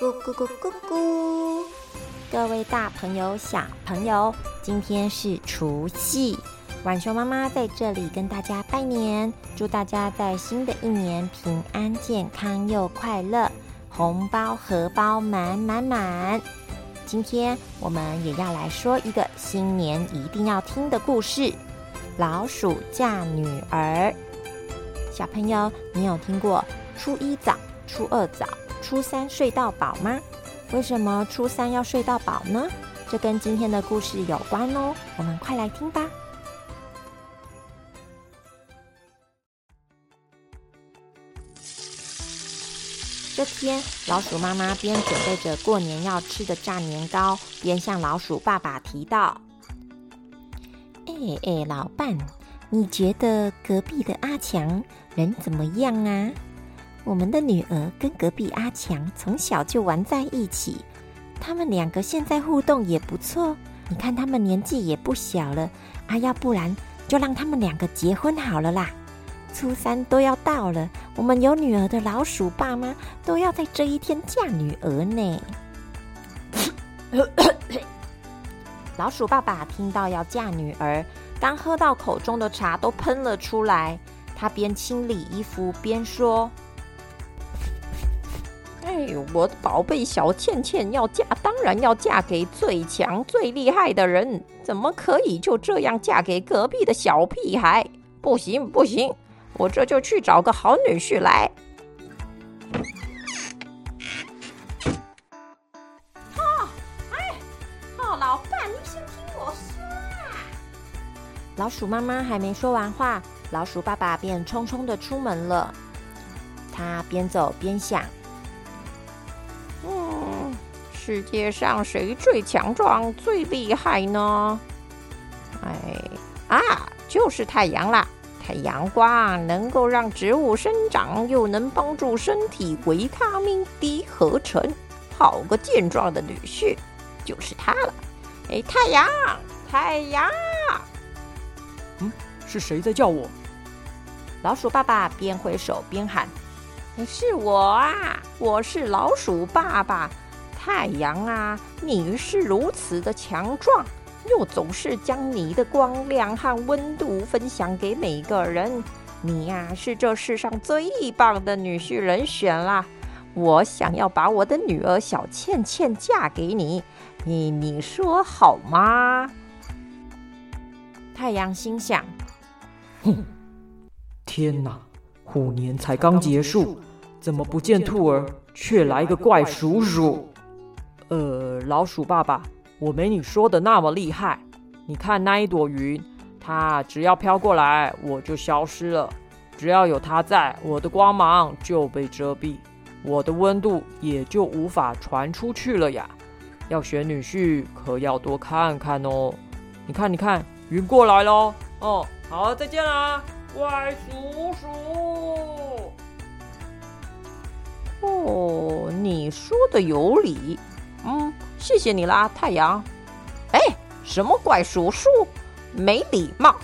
咕咕咕咕咕！各位大朋友、小朋友，今天是除夕，晚熊妈妈在这里跟大家拜年，祝大家在新的一年平安健康又快乐，红包荷包满满满。今天我们也要来说一个新年一定要听的故事：老鼠嫁女儿。小朋友，你有听过初一早、初二早？初三睡到饱吗？为什么初三要睡到饱呢？这跟今天的故事有关哦。我们快来听吧。这天，老鼠妈妈边准备着过年要吃的炸年糕，边向老鼠爸爸提到：“哎哎，老伴，你觉得隔壁的阿强人怎么样啊？”我们的女儿跟隔壁阿强从小就玩在一起，他们两个现在互动也不错。你看他们年纪也不小了，啊，要不然就让他们两个结婚好了啦。初三都要到了，我们有女儿的老鼠爸妈都要在这一天嫁女儿呢。老鼠爸爸听到要嫁女儿，刚喝到口中的茶都喷了出来。他边清理衣服边说。哎呦，我的宝贝小倩倩要嫁，当然要嫁给最强最厉害的人，怎么可以就这样嫁给隔壁的小屁孩？不行不行，我这就去找个好女婿来。哦，哎，哦，老伴，你先听我说啊！老鼠妈妈还没说完话，老鼠爸爸便匆匆的出门了。他边走边想。世界上谁最强壮、最厉害呢？哎啊，就是太阳啦！太阳光能够让植物生长，又能帮助身体维他命 D 合成，好个健壮的女婿，就是他了！哎，太阳，太阳！嗯，是谁在叫我？老鼠爸爸边挥手边喊：“是我啊，我是老鼠爸爸。”太阳啊，你是如此的强壮，又总是将你的光亮和温度分享给每个人。你呀，是这世上最棒的女婿人选啦！我想要把我的女儿小倩倩嫁给你，你你说好吗？太阳心想：哼，天哪，虎年才刚结束，怎么不见兔儿，却来个怪叔叔？呃，老鼠爸爸，我没你说的那么厉害。你看那一朵云，它只要飘过来，我就消失了；只要有它在，我的光芒就被遮蔽，我的温度也就无法传出去了呀。要选女婿，可要多看看哦。你看，你看，云过来喽。哦，好，再见啦，怪叔叔。哦，你说的有理。嗯，谢谢你啦，太阳。哎，什么怪叔叔，没礼貌。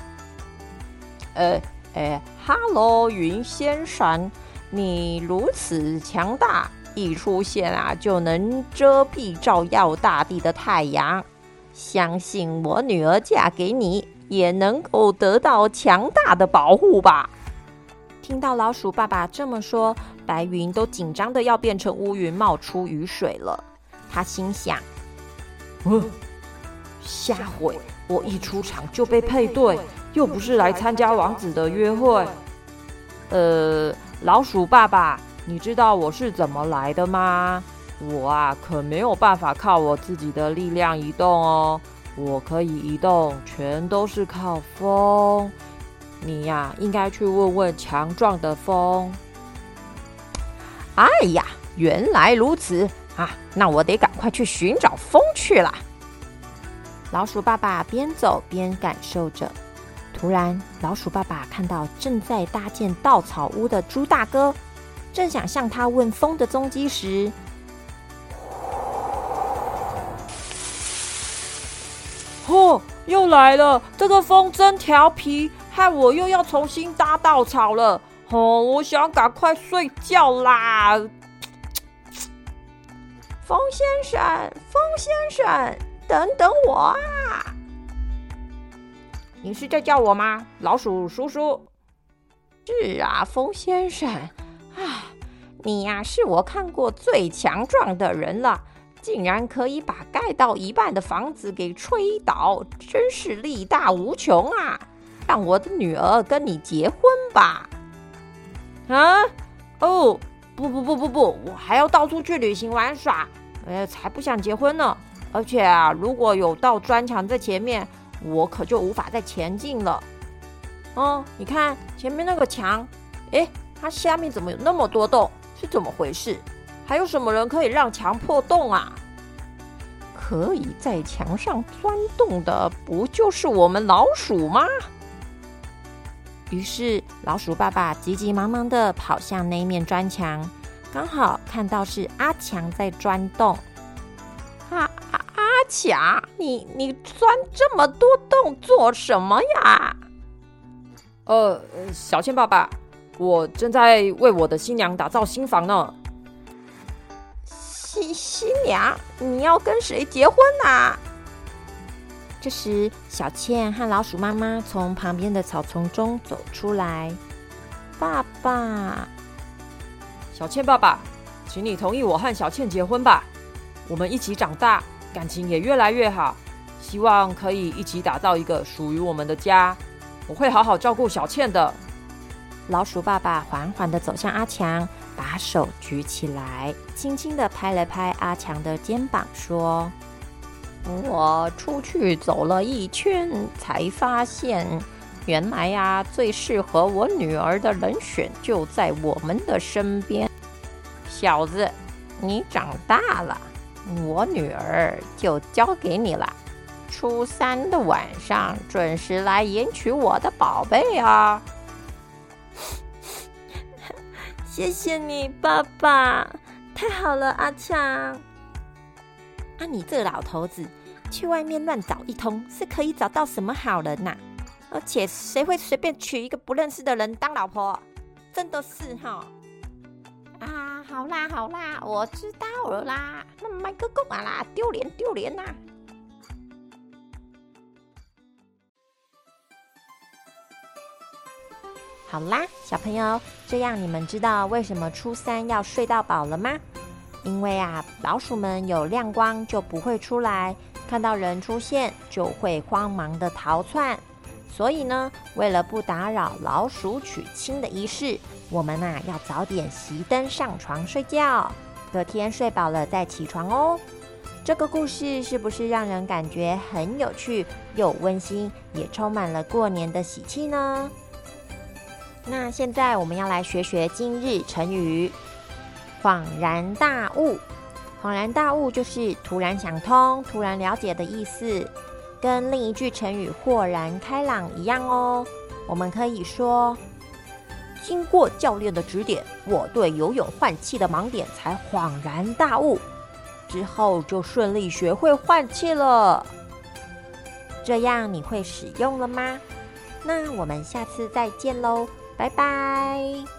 呃，哎，哈喽，云先生，你如此强大，一出现啊就能遮蔽照耀大地的太阳，相信我女儿嫁给你也能够得到强大的保护吧。听到老鼠爸爸这么说，白云都紧张的要变成乌云，冒出雨水了。他心想：“嗯，瞎毁！我一出场就被配对，又不是来参加王子的约会。呃，老鼠爸爸，你知道我是怎么来的吗？我啊，可没有办法靠我自己的力量移动哦。我可以移动，全都是靠风。你呀，应该去问问强壮的风。哎呀，原来如此。”啊，那我得赶快去寻找风去了。老鼠爸爸边走边感受着。突然，老鼠爸爸看到正在搭建稻草屋的猪大哥，正想向他问风的踪迹时，嚯，又来了！这个风真调皮，害我又要重新搭稻草了。哦，我想赶快睡觉啦。风先生，风先生，等等我啊！你是在叫我吗，老鼠叔叔？是啊，风先生。啊，你呀，是我看过最强壮的人了，竟然可以把盖到一半的房子给吹倒，真是力大无穷啊！让我的女儿跟你结婚吧。啊？哦，不不不不不，我还要到处去旅行玩耍，呃，才不想结婚呢。而且啊，如果有道砖墙在前面，我可就无法再前进了。哦，你看前面那个墙，诶，它下面怎么有那么多洞？是怎么回事？还有什么人可以让墙破洞啊？可以在墙上钻洞的，不就是我们老鼠吗？于是，老鼠爸爸急急忙忙的跑向那面砖墙，刚好看到是阿强在钻洞。阿阿阿强，你你钻这么多洞做什么呀？呃，小倩爸爸，我正在为我的新娘打造新房呢。新新娘，你要跟谁结婚呐？这时，小倩和老鼠妈妈从旁边的草丛中走出来。爸爸，小倩爸爸，请你同意我和小倩结婚吧。我们一起长大，感情也越来越好，希望可以一起打造一个属于我们的家。我会好好照顾小倩的。老鼠爸爸缓缓的走向阿强，把手举起来，轻轻的拍了拍阿强的肩膀，说。我出去走了一圈，才发现，原来呀，最适合我女儿的人选就在我们的身边。小子，你长大了，我女儿就交给你了。初三的晚上准时来迎娶我的宝贝啊！谢谢你，爸爸，太好了，阿强。啊！你这老头子，去外面乱找一通，是可以找到什么好人呐？而且谁会随便娶一个不认识的人当老婆？真的是哈！啊，好啦好啦，我知道了啦。那麦克够啊啦，丢脸丢脸呐！好啦，小朋友，这样你们知道为什么初三要睡到饱了吗？因为啊，老鼠们有亮光就不会出来，看到人出现就会慌忙的逃窜。所以呢，为了不打扰老鼠娶亲的仪式，我们呐要早点熄灯上床睡觉，隔天睡饱了再起床哦。这个故事是不是让人感觉很有趣又温馨，也充满了过年的喜气呢？那现在我们要来学学今日成语。恍然大悟，恍然大悟就是突然想通、突然了解的意思，跟另一句成语“豁然开朗”一样哦。我们可以说，经过教练的指点，我对游泳换气的盲点才恍然大悟，之后就顺利学会换气了。这样你会使用了吗？那我们下次再见喽，拜拜。